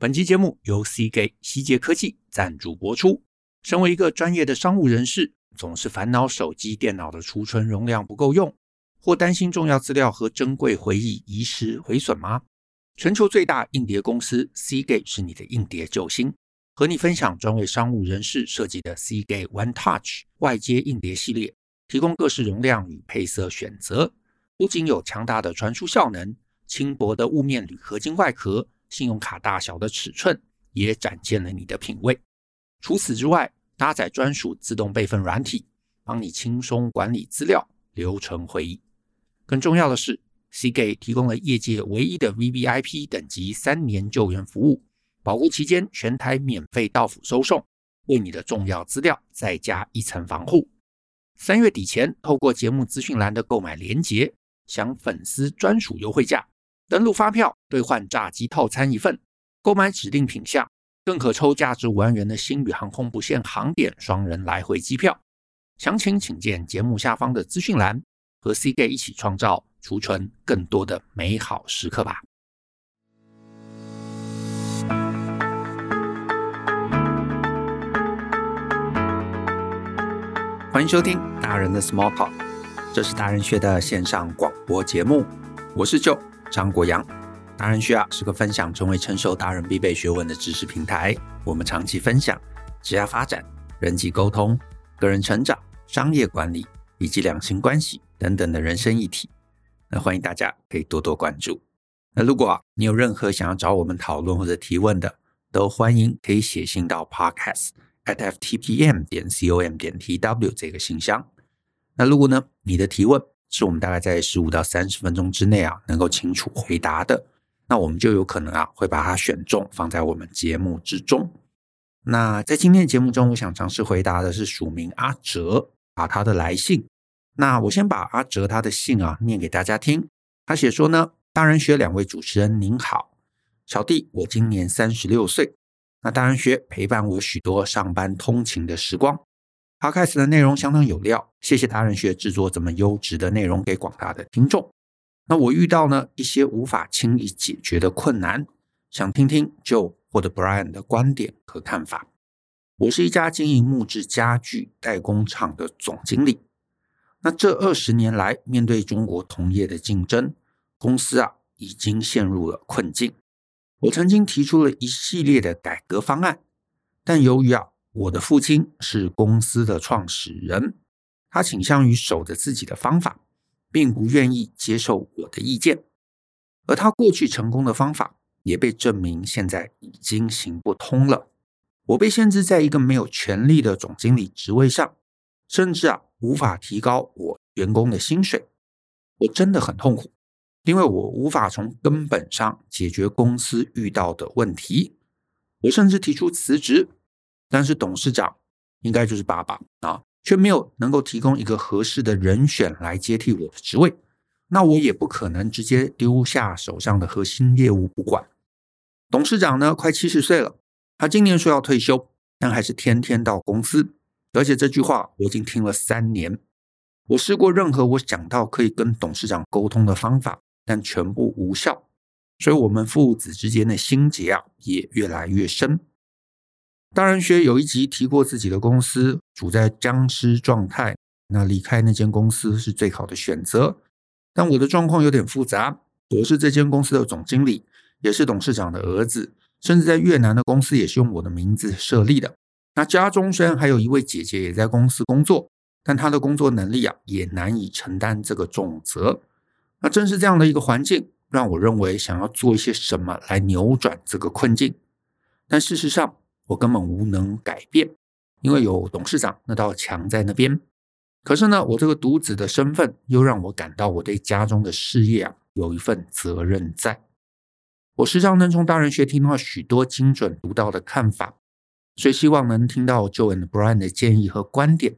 本期节目由 Seagate 希捷科技赞助播出。身为一个专业的商务人士，总是烦恼手机、电脑的储存容量不够用，或担心重要资料和珍贵回忆遗失毁损吗？全球最大硬碟公司 C G 是你的硬碟救星，和你分享专为商务人士设计的 C G One Touch 外接硬碟系列，提供各式容量与配色选择，不仅有强大的传输效能。轻薄的雾面铝合金外壳，信用卡大小的尺寸，也展现了你的品味。除此之外，搭载专属自动备份软体，帮你轻松管理资料，留存回忆。更重要的是，Cgate 提供了业界唯一的 VVIP 等级三年救援服务，保护期间全台免费到府收送，为你的重要资料再加一层防护。三月底前，透过节目资讯栏的购买连结，享粉丝专属优惠价。登录发票兑换炸鸡套餐一份，购买指定品项，更可抽价值五万元的星宇航空不限航点双人来回机票。详情请见节目下方的资讯栏，和 Seagate 一起创造储存更多的美好时刻吧。欢迎收听大人的 Small Talk，这是大人学的线上广播节目，我是 Joe。张国阳，达人需要是个分享成为成熟达人必备学问的知识平台。我们长期分享职业发展、人际沟通、个人成长、商业管理以及两性关系等等的人生议题。那欢迎大家可以多多关注。那如果你有任何想要找我们讨论或者提问的，都欢迎可以写信到 podcast at ftpm 点 com 点 tw 这个信箱。那如果呢你的提问，是我们大概在十五到三十分钟之内啊，能够清楚回答的，那我们就有可能啊，会把它选中放在我们节目之中。那在今天的节目中，我想尝试回答的是署名阿哲啊他的来信。那我先把阿哲他的信啊念给大家听。他写说呢，大人学两位主持人您好，小弟我今年三十六岁，那大人学陪伴我许多上班通勤的时光。Podcast 的内容相当有料，谢谢大人学制作这么优质的内容给广大的听众。那我遇到呢一些无法轻易解决的困难，想听听 Joe 或者 Brian 的观点和看法。我是一家经营木质家具代工厂的总经理。那这二十年来，面对中国同业的竞争，公司啊已经陷入了困境。我曾经提出了一系列的改革方案，但由于啊。我的父亲是公司的创始人，他倾向于守着自己的方法，并不愿意接受我的意见。而他过去成功的方法也被证明现在已经行不通了。我被限制在一个没有权力的总经理职位上，甚至啊无法提高我员工的薪水。我真的很痛苦，因为我无法从根本上解决公司遇到的问题。我甚至提出辞职。但是董事长应该就是爸爸啊，却没有能够提供一个合适的人选来接替我的职位，那我也不可能直接丢下手上的核心业务不管。董事长呢，快七十岁了，他今年说要退休，但还是天天到公司，而且这句话我已经听了三年。我试过任何我想到可以跟董事长沟通的方法，但全部无效，所以我们父子之间的心结啊，也越来越深。大人学有一集提过自己的公司处在僵尸状态，那离开那间公司是最好的选择。但我的状况有点复杂，我是这间公司的总经理，也是董事长的儿子，甚至在越南的公司也是用我的名字设立的。那家中虽然还有一位姐姐也在公司工作，但她的工作能力啊也难以承担这个重责。那正是这样的一个环境，让我认为想要做一些什么来扭转这个困境，但事实上。我根本无能改变，因为有董事长那道墙在那边。可是呢，我这个独子的身份又让我感到我对家中的事业啊有一份责任在。我时常能从大人学听到许多精准独到的看法，所以希望能听到 Joe and Brian 的建议和观点。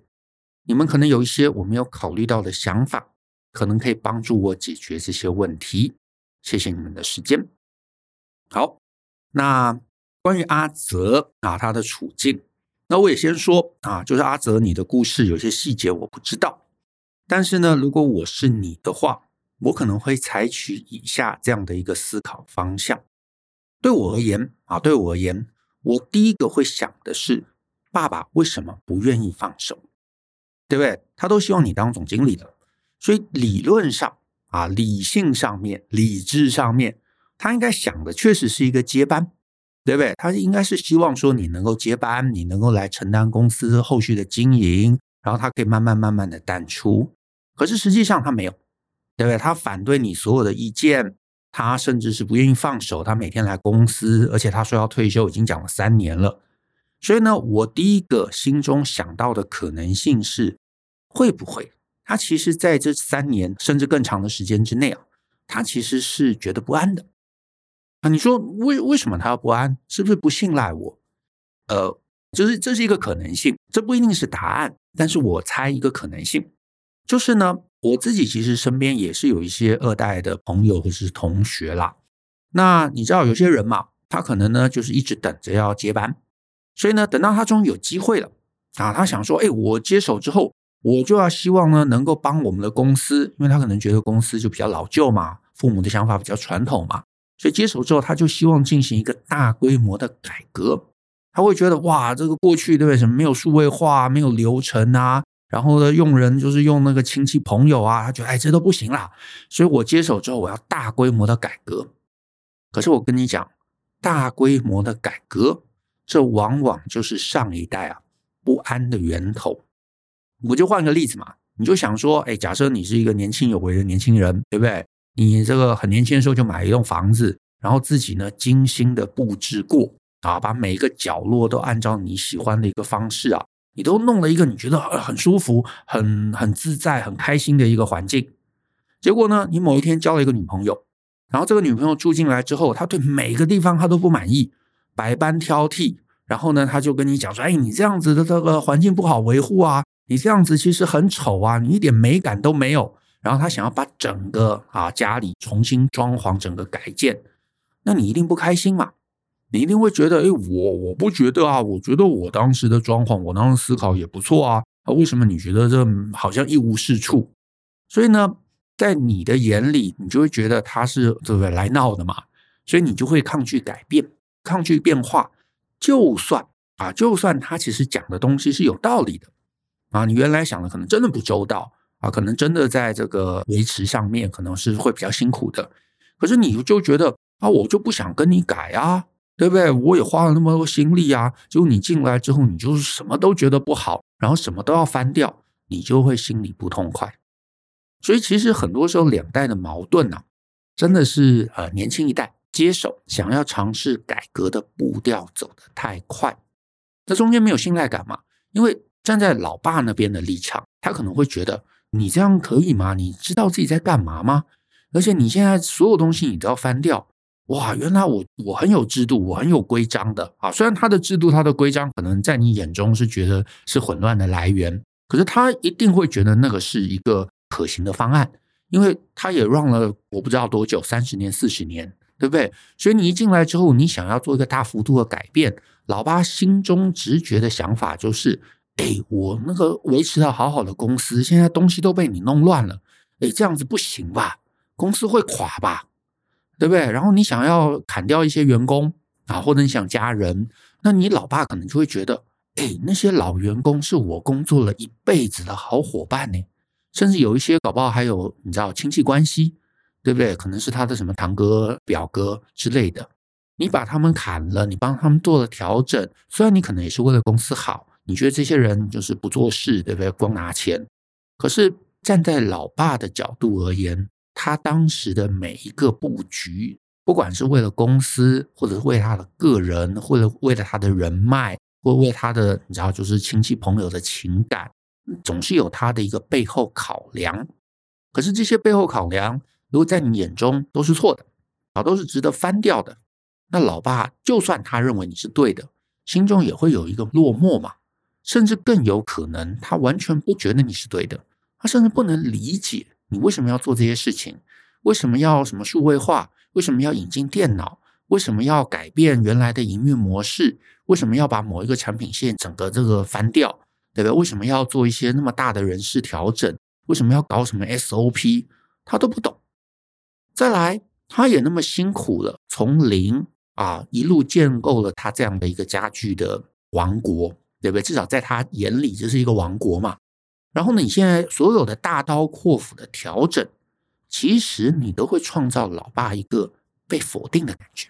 你们可能有一些我没有考虑到的想法，可能可以帮助我解决这些问题。谢谢你们的时间。好，那。关于阿泽啊，他的处境，那我也先说啊，就是阿泽，你的故事有些细节我不知道，但是呢，如果我是你的话，我可能会采取以下这样的一个思考方向。对我而言啊，对我而言，我第一个会想的是，爸爸为什么不愿意放手？对不对？他都希望你当总经理的，所以理论上啊，理性上面、理智上面，他应该想的确实是一个接班，对不对？他应该是希望说你能够接班，你能够来承担公司后续的经营，然后他可以慢慢慢慢的淡出。可是实际上他没有，对不对？他反对你所有的意见。他甚至是不愿意放手，他每天来公司，而且他说要退休，已经讲了三年了。所以呢，我第一个心中想到的可能性是，会不会他其实在这三年甚至更长的时间之内啊，他其实是觉得不安的啊？你说为为什么他要不安？是不是不信赖我？呃，就是这是一个可能性，这不一定是答案，但是我猜一个可能性，就是呢。我自己其实身边也是有一些二代的朋友或是同学啦。那你知道有些人嘛，他可能呢就是一直等着要接班，所以呢等到他终于有机会了啊，他想说，哎，我接手之后，我就要希望呢能够帮我们的公司，因为他可能觉得公司就比较老旧嘛，父母的想法比较传统嘛，所以接手之后他就希望进行一个大规模的改革。他会觉得哇，这个过去对不对？什么没有数位化，没有流程啊。然后呢，用人就是用那个亲戚朋友啊，他觉得哎，这都不行啦。所以我接手之后，我要大规模的改革。可是我跟你讲，大规模的改革，这往往就是上一代啊不安的源头。我就换个例子嘛，你就想说，哎，假设你是一个年轻有为的年轻人，对不对？你这个很年轻的时候就买一栋房子，然后自己呢精心的布置过啊，把每一个角落都按照你喜欢的一个方式啊。你都弄了一个你觉得很舒服、很很自在、很开心的一个环境，结果呢，你某一天交了一个女朋友，然后这个女朋友住进来之后，她对每个地方她都不满意，百般挑剔，然后呢，她就跟你讲说：“哎，你这样子的这个环境不好维护啊，你这样子其实很丑啊，你一点美感都没有。”然后他想要把整个啊家里重新装潢、整个改建，那你一定不开心嘛？你一定会觉得，哎，我我不觉得啊，我觉得我当时的状况，我当时思考也不错啊，啊，为什么你觉得这好像一无是处？所以呢，在你的眼里，你就会觉得他是对不对来闹的嘛？所以你就会抗拒改变，抗拒变化。就算啊，就算他其实讲的东西是有道理的啊，你原来想的可能真的不周到啊，可能真的在这个维持上面可能是会比较辛苦的。可是你就觉得啊，我就不想跟你改啊。对不对？我也花了那么多心力啊！结果你进来之后，你就是什么都觉得不好，然后什么都要翻掉，你就会心里不痛快。所以其实很多时候两代的矛盾呢、啊，真的是呃年轻一代接手想要尝试改革的步调走得太快，这中间没有信赖感嘛？因为站在老爸那边的立场，他可能会觉得你这样可以吗？你知道自己在干嘛吗？而且你现在所有东西你都要翻掉。哇，原来我我很有制度，我很有规章的啊！虽然他的制度、他的规章可能在你眼中是觉得是混乱的来源，可是他一定会觉得那个是一个可行的方案，因为他也 run 了我不知道多久，三十年、四十年，对不对？所以你一进来之后，你想要做一个大幅度的改变，老爸心中直觉的想法就是：哎，我那个维持的好好的公司，现在东西都被你弄乱了，哎，这样子不行吧？公司会垮吧？对不对？然后你想要砍掉一些员工啊，或者你想加人，那你老爸可能就会觉得，哎，那些老员工是我工作了一辈子的好伙伴呢，甚至有一些搞不好还有你知道亲戚关系，对不对？可能是他的什么堂哥、表哥之类的。你把他们砍了，你帮他们做了调整，虽然你可能也是为了公司好，你觉得这些人就是不做事，对不对？光拿钱。可是站在老爸的角度而言，他当时的每一个布局，不管是为了公司，或者为他的个人，或者为了他的人脉，或为他的你知道，就是亲戚朋友的情感，总是有他的一个背后考量。可是这些背后考量，如果在你眼中都是错的，啊，都是值得翻掉的，那老爸就算他认为你是对的，心中也会有一个落寞嘛，甚至更有可能他完全不觉得你是对的，他甚至不能理解。你为什么要做这些事情？为什么要什么数位化？为什么要引进电脑？为什么要改变原来的营运模式？为什么要把某一个产品线整个这个翻掉？对不对？为什么要做一些那么大的人事调整？为什么要搞什么 SOP？他都不懂。再来，他也那么辛苦了，从零啊，一路建构了他这样的一个家具的王国，对不对？至少在他眼里，这是一个王国嘛。然后呢，你现在所有的大刀阔斧的调整，其实你都会创造老爸一个被否定的感觉。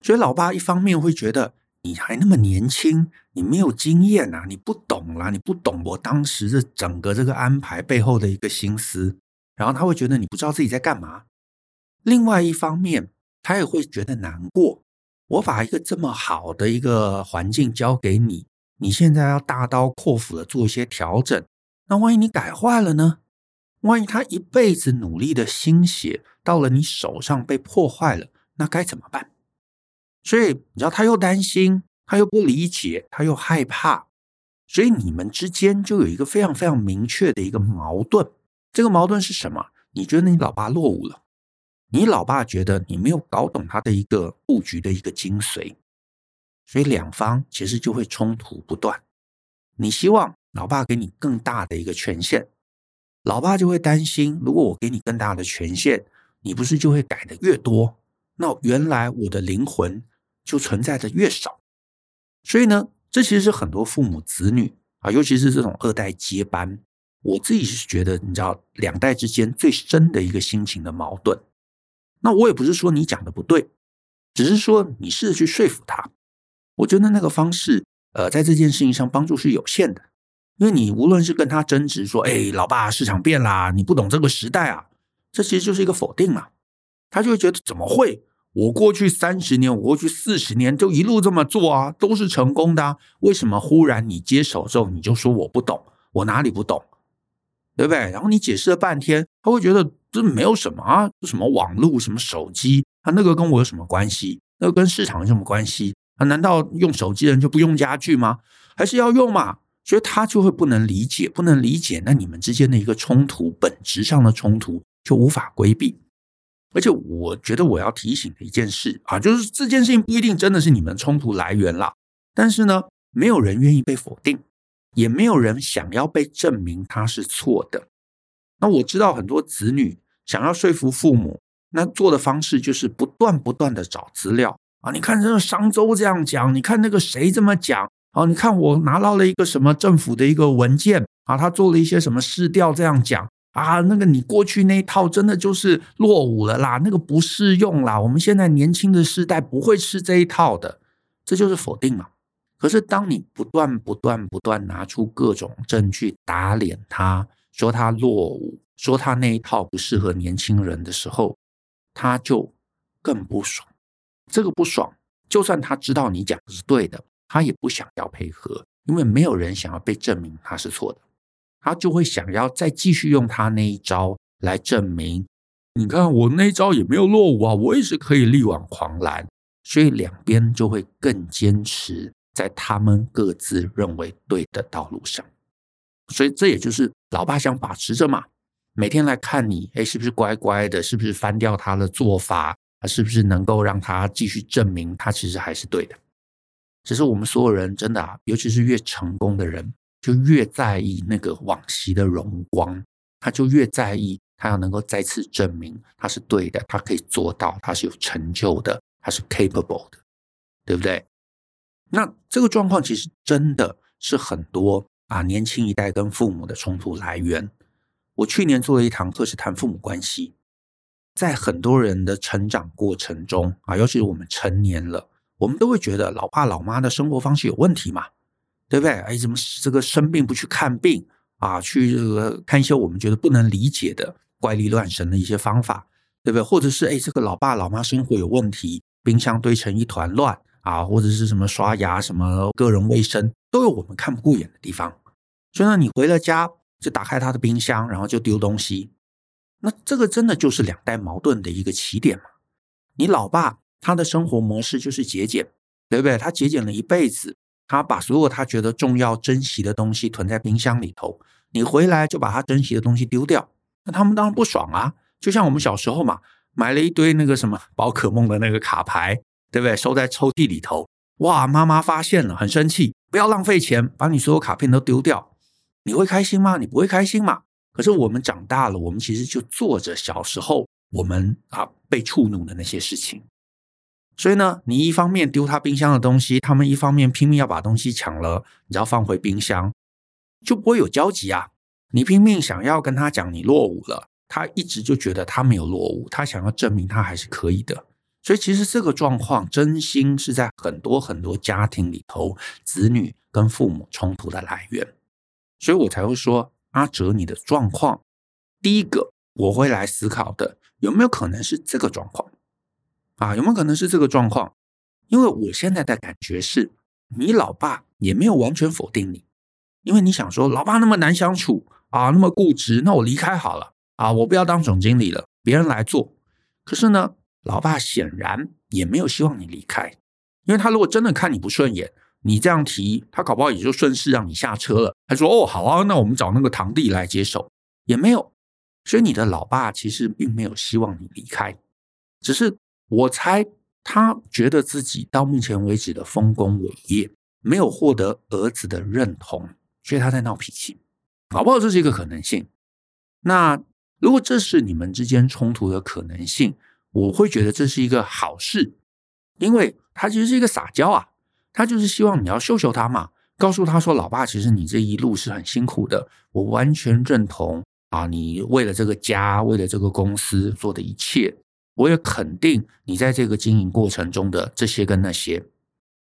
所以，老爸一方面会觉得你还那么年轻，你没有经验啊，你不懂啦，你不懂我当时的整个这个安排背后的一个心思。然后他会觉得你不知道自己在干嘛。另外一方面，他也会觉得难过。我把一个这么好的一个环境交给你，你现在要大刀阔斧的做一些调整。那万一你改坏了呢？万一他一辈子努力的心血到了你手上被破坏了，那该怎么办？所以你知道，他又担心，他又不理解，他又害怕，所以你们之间就有一个非常非常明确的一个矛盾。这个矛盾是什么？你觉得你老爸落伍了，你老爸觉得你没有搞懂他的一个布局的一个精髓，所以两方其实就会冲突不断。你希望。老爸给你更大的一个权限，老爸就会担心，如果我给你更大的权限，你不是就会改的越多？那原来我的灵魂就存在的越少。所以呢，这其实是很多父母子女啊，尤其是这种二代接班，我自己是觉得，你知道，两代之间最深的一个心情的矛盾。那我也不是说你讲的不对，只是说你试着去说服他。我觉得那个方式，呃，在这件事情上帮助是有限的。因为你无论是跟他争执说，哎，老爸，市场变啦，你不懂这个时代啊，这其实就是一个否定嘛。他就会觉得怎么会？我过去三十年，我过去四十年就一路这么做啊，都是成功的啊。为什么忽然你接手之后你就说我不懂？我哪里不懂？对不对？然后你解释了半天，他会觉得这没有什么啊，什么网络，什么手机，他那个跟我有什么关系？那个跟市场有什么关系？啊，难道用手机的人就不用家具吗？还是要用嘛？所以他就会不能理解，不能理解，那你们之间的一个冲突，本质上的冲突就无法规避。而且我觉得我要提醒的一件事啊，就是这件事情不一定真的是你们冲突来源啦。但是呢，没有人愿意被否定，也没有人想要被证明他是错的。那我知道很多子女想要说服父母，那做的方式就是不断不断的找资料啊。你看这个商周这样讲，你看那个谁这么讲。啊，你看我拿到了一个什么政府的一个文件啊，他做了一些什么市调，这样讲啊，那个你过去那一套真的就是落伍了啦，那个不适用啦，我们现在年轻的世代不会吃这一套的，这就是否定嘛。可是当你不断不断不断拿出各种证据打脸他，说他落伍，说他那一套不适合年轻人的时候，他就更不爽。这个不爽，就算他知道你讲的是对的。他也不想要配合，因为没有人想要被证明他是错的，他就会想要再继续用他那一招来证明。你看我那一招也没有落伍啊，我也是可以力挽狂澜。所以两边就会更坚持在他们各自认为对的道路上。所以这也就是老爸想把持着嘛，每天来看你，哎，是不是乖乖的？是不是翻掉他的做法？是不是能够让他继续证明他其实还是对的？只是我们所有人真的啊，尤其是越成功的人，就越在意那个往昔的荣光，他就越在意他要能够再次证明他是对的，他可以做到，他是有成就的，他是 capable 的，对不对？那这个状况其实真的是很多啊，年轻一代跟父母的冲突来源。我去年做了一堂课，是谈父母关系，在很多人的成长过程中啊，尤其是我们成年了。我们都会觉得老爸老妈的生活方式有问题嘛，对不对？哎，怎么这个生病不去看病啊？去这个看一些我们觉得不能理解的怪力乱神的一些方法，对不对？或者是哎，这个老爸老妈生活有问题，冰箱堆成一团乱啊，或者是什么刷牙什么个人卫生都有我们看不过眼的地方。所以呢，你回了家就打开他的冰箱，然后就丢东西，那这个真的就是两代矛盾的一个起点嘛？你老爸。他的生活模式就是节俭，对不对？他节俭了一辈子，他把所有他觉得重要、珍惜的东西囤在冰箱里头。你回来就把他珍惜的东西丢掉，那他们当然不爽啊。就像我们小时候嘛，买了一堆那个什么宝可梦的那个卡牌，对不对？收在抽屉里头，哇，妈妈发现了，很生气，不要浪费钱，把你所有卡片都丢掉。你会开心吗？你不会开心嘛？可是我们长大了，我们其实就做着小时候我们啊被触怒的那些事情。所以呢，你一方面丢他冰箱的东西，他们一方面拼命要把东西抢了，你只要放回冰箱，就不会有交集啊。你拼命想要跟他讲你落伍了，他一直就觉得他没有落伍，他想要证明他还是可以的。所以其实这个状况，真心是在很多很多家庭里头，子女跟父母冲突的来源。所以我才会说，阿哲你的状况，第一个我会来思考的，有没有可能是这个状况啊？有没有可能是这个状况？因为我现在的感觉是，你老爸也没有完全否定你，因为你想说，老爸那么难相处。啊，那么固执，那我离开好了啊！我不要当总经理了，别人来做。可是呢，老爸显然也没有希望你离开，因为他如果真的看你不顺眼，你这样提，他搞不好也就顺势让你下车了。他说：“哦，好啊，那我们找那个堂弟来接手。”也没有，所以你的老爸其实并没有希望你离开，只是我猜他觉得自己到目前为止的丰功伟业没有获得儿子的认同，所以他在闹脾气。搞不好这是一个可能性。那如果这是你们之间冲突的可能性，我会觉得这是一个好事，因为他其实是一个撒娇啊，他就是希望你要秀秀他嘛，告诉他说：“老爸，其实你这一路是很辛苦的，我完全认同啊，你为了这个家，为了这个公司做的一切，我也肯定你在这个经营过程中的这些跟那些。”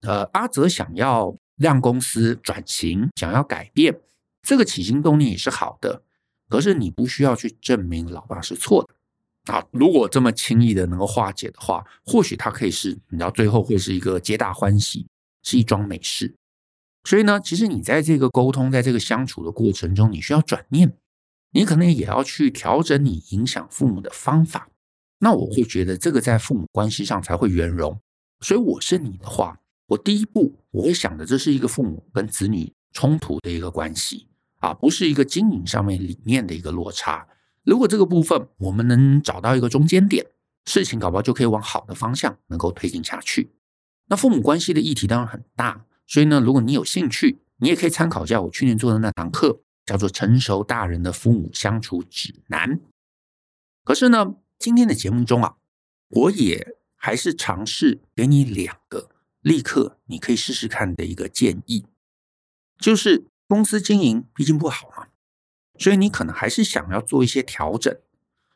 呃，阿泽想要让公司转型，想要改变。这个起心动念也是好的，可是你不需要去证明老爸是错的啊！如果这么轻易的能够化解的话，或许他可以是，你知道，最后会是一个皆大欢喜，是一桩美事。所以呢，其实你在这个沟通，在这个相处的过程中，你需要转念，你可能也要去调整你影响父母的方法。那我会觉得这个在父母关系上才会圆融。所以我是你的话，我第一步我会想的，这是一个父母跟子女冲突的一个关系。啊，不是一个经营上面理念的一个落差。如果这个部分我们能找到一个中间点，事情搞不好就可以往好的方向能够推进下去。那父母关系的议题当然很大，所以呢，如果你有兴趣，你也可以参考一下我去年做的那堂课，叫做《成熟大人的父母相处指南》。可是呢，今天的节目中啊，我也还是尝试给你两个立刻你可以试试看的一个建议，就是。公司经营毕竟不好嘛，所以你可能还是想要做一些调整。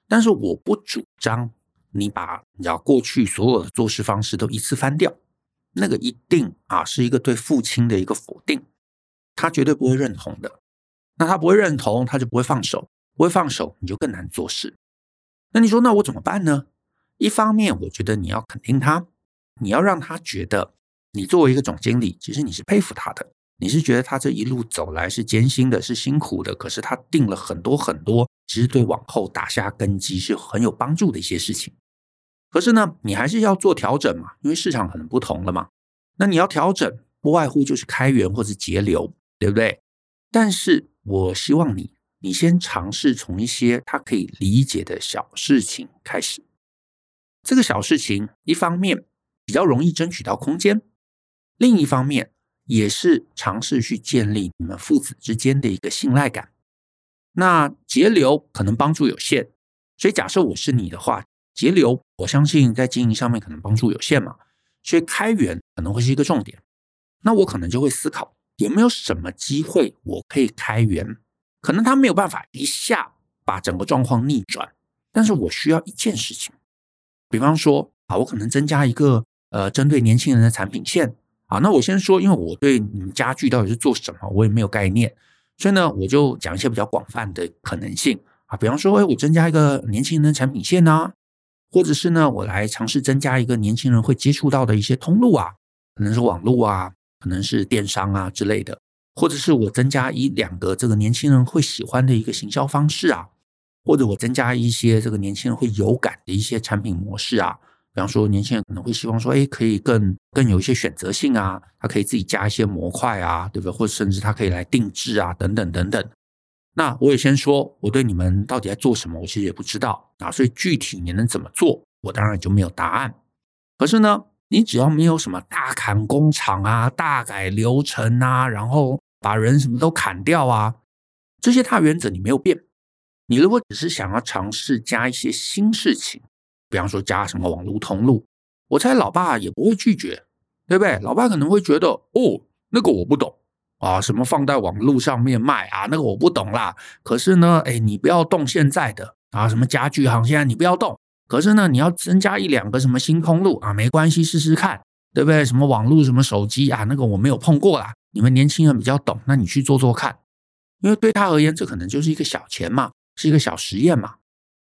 但是我不主张你把你要过去所有的做事方式都一次翻掉，那个一定啊是一个对父亲的一个否定，他绝对不会认同的。那他不会认同，他就不会放手，不会放手，你就更难做事。那你说，那我怎么办呢？一方面，我觉得你要肯定他，你要让他觉得你作为一个总经理，其实你是佩服他的。你是觉得他这一路走来是艰辛的，是辛苦的，可是他定了很多很多，其实对往后打下根基是很有帮助的一些事情。可是呢，你还是要做调整嘛，因为市场可能不同了嘛。那你要调整，不外乎就是开源或者节流，对不对？但是我希望你，你先尝试从一些他可以理解的小事情开始。这个小事情，一方面比较容易争取到空间，另一方面。也是尝试去建立你们父子之间的一个信赖感。那节流可能帮助有限，所以假设我是你的话，节流我相信在经营上面可能帮助有限嘛，所以开源可能会是一个重点。那我可能就会思考有没有什么机会我可以开源，可能他没有办法一下把整个状况逆转，但是我需要一件事情，比方说啊，我可能增加一个呃针对年轻人的产品线。啊，那我先说，因为我对你们家具到底是做什么，我也没有概念，所以呢，我就讲一些比较广泛的可能性啊，比方说，哎，我增加一个年轻人的产品线啊，或者是呢，我来尝试增加一个年轻人会接触到的一些通路啊，可能是网络啊，可能是电商啊之类的，或者是我增加一两个这个年轻人会喜欢的一个行销方式啊，或者我增加一些这个年轻人会有感的一些产品模式啊。比方说，年轻人可能会希望说，哎，可以更更有一些选择性啊，他可以自己加一些模块啊，对不对？或者甚至他可以来定制啊，等等等等。那我也先说，我对你们到底在做什么，我其实也不知道啊。所以具体你能怎么做，我当然就没有答案。可是呢，你只要没有什么大砍工厂啊、大改流程啊，然后把人什么都砍掉啊，这些大原则你没有变。你如果只是想要尝试加一些新事情。比方说加什么网络通路，我猜老爸也不会拒绝，对不对？老爸可能会觉得，哦，那个我不懂啊，什么放在网络上面卖啊，那个我不懂啦。可是呢，哎，你不要动现在的啊，什么家具行现在你不要动。可是呢，你要增加一两个什么新通路啊，没关系，试试看，对不对？什么网络，什么手机啊，那个我没有碰过啦。你们年轻人比较懂，那你去做做看，因为对他而言，这可能就是一个小钱嘛，是一个小实验嘛。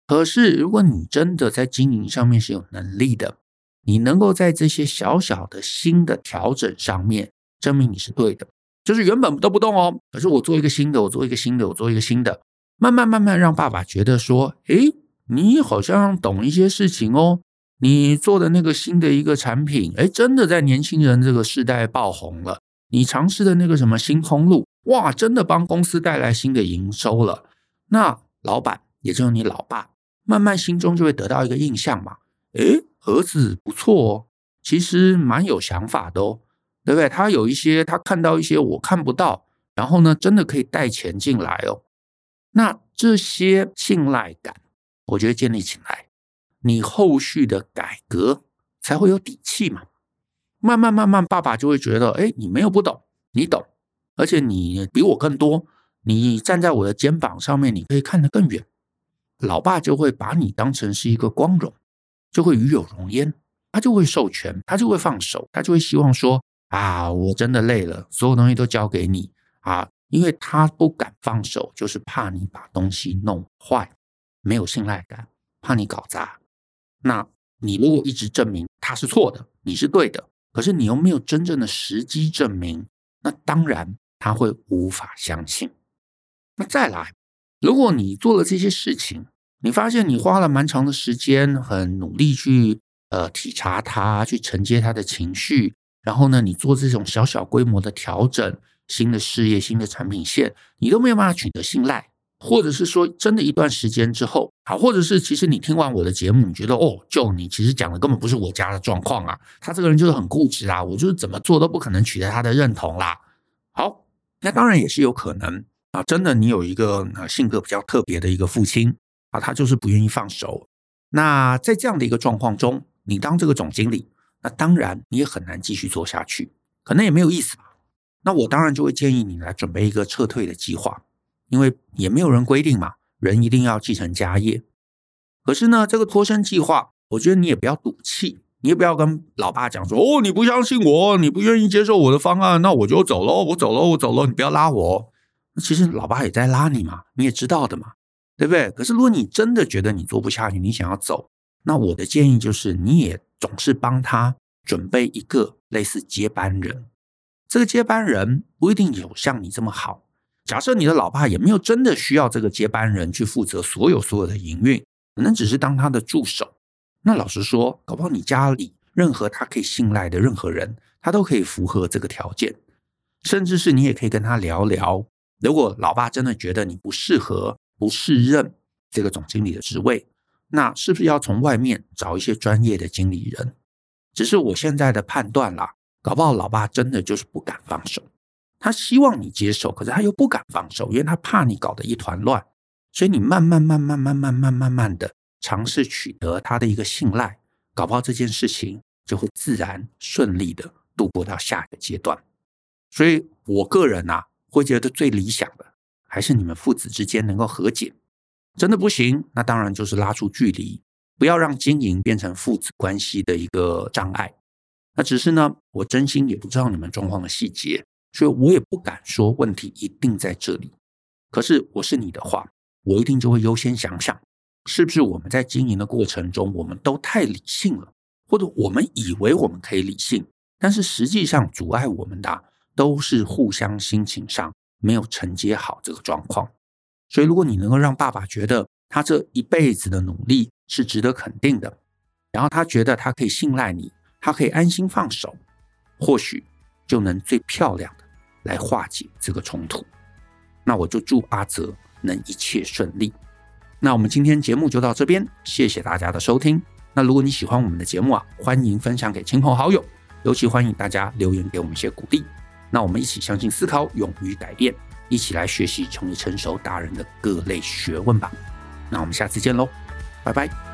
可是如果你真的在经营上面是有能力的，你能够在这些小小的新的调整上面证明你是对的，就是原本都不动哦，可是我做一个新的，我做一个新的，我做一个新的，慢慢慢慢让爸爸觉得说，诶，你好像懂一些事情哦，你做的那个新的一个产品，诶，真的在年轻人这个世代爆红了。你尝试的那个什么星空路，哇，真的帮公司带来新的营收了。那老板，也就是你老爸，慢慢心中就会得到一个印象嘛。诶，儿子不错哦，其实蛮有想法的哦，对不对？他有一些，他看到一些我看不到，然后呢，真的可以带钱进来哦。那这些信赖感，我觉得建立起来，你后续的改革才会有底气嘛。慢慢慢慢，爸爸就会觉得，哎，你没有不懂，你懂，而且你比我更多，你站在我的肩膀上面，你可以看得更远。老爸就会把你当成是一个光荣，就会与有荣焉，他就会授权，他就会放手，他就会希望说，啊，我真的累了，所有东西都交给你啊，因为他不敢放手，就是怕你把东西弄坏，没有信赖感，怕你搞砸。那你如果一直证明他是错的，你是对的。可是你又没有真正的时机证明，那当然他会无法相信。那再来，如果你做了这些事情，你发现你花了蛮长的时间，很努力去呃体察他，去承接他的情绪，然后呢，你做这种小小规模的调整，新的事业、新的产品线，你都没有办法取得信赖。或者是说，真的一段时间之后，好，或者是其实你听完我的节目，你觉得哦，就你其实讲的根本不是我家的状况啊，他这个人就是很固执啊，我就是怎么做都不可能取得他的认同啦。好，那当然也是有可能啊，真的你有一个啊性格比较特别的一个父亲啊，他就是不愿意放手。那在这样的一个状况中，你当这个总经理，那当然你也很难继续做下去，可能也没有意思吧。那我当然就会建议你来准备一个撤退的计划。因为也没有人规定嘛，人一定要继承家业。可是呢，这个脱身计划，我觉得你也不要赌气，你也不要跟老爸讲说，哦，你不相信我，你不愿意接受我的方案，那我就走喽，我走喽，我走喽，你不要拉我。其实老爸也在拉你嘛，你也知道的嘛，对不对？可是如果你真的觉得你做不下去，你想要走，那我的建议就是，你也总是帮他准备一个类似接班人。这个接班人不一定有像你这么好。假设你的老爸也没有真的需要这个接班人去负责所有所有的营运，可能只是当他的助手。那老实说，搞不好你家里任何他可以信赖的任何人，他都可以符合这个条件。甚至是你也可以跟他聊聊，如果老爸真的觉得你不适合、不适任这个总经理的职位，那是不是要从外面找一些专业的经理人？只是我现在的判断啦，搞不好老爸真的就是不敢放手。他希望你接受，可是他又不敢放手，因为他怕你搞得一团乱。所以你慢慢、慢慢、慢慢、慢慢、慢慢的尝试取得他的一个信赖，搞不好这件事情就会自然顺利的度过到下一个阶段。所以我个人啊，会觉得最理想的还是你们父子之间能够和解。真的不行，那当然就是拉出距离，不要让经营变成父子关系的一个障碍。那只是呢，我真心也不知道你们状况的细节。所以我也不敢说问题一定在这里，可是我是你的话，我一定就会优先想想，是不是我们在经营的过程中，我们都太理性了，或者我们以为我们可以理性，但是实际上阻碍我们的都是互相心情上没有承接好这个状况。所以，如果你能够让爸爸觉得他这一辈子的努力是值得肯定的，然后他觉得他可以信赖你，他可以安心放手，或许就能最漂亮的。来化解这个冲突，那我就祝阿泽能一切顺利。那我们今天节目就到这边，谢谢大家的收听。那如果你喜欢我们的节目啊，欢迎分享给亲朋好友，尤其欢迎大家留言给我们一些鼓励。那我们一起相信、思考、勇于改变，一起来学习成为成熟达人的各类学问吧。那我们下次见喽，拜拜。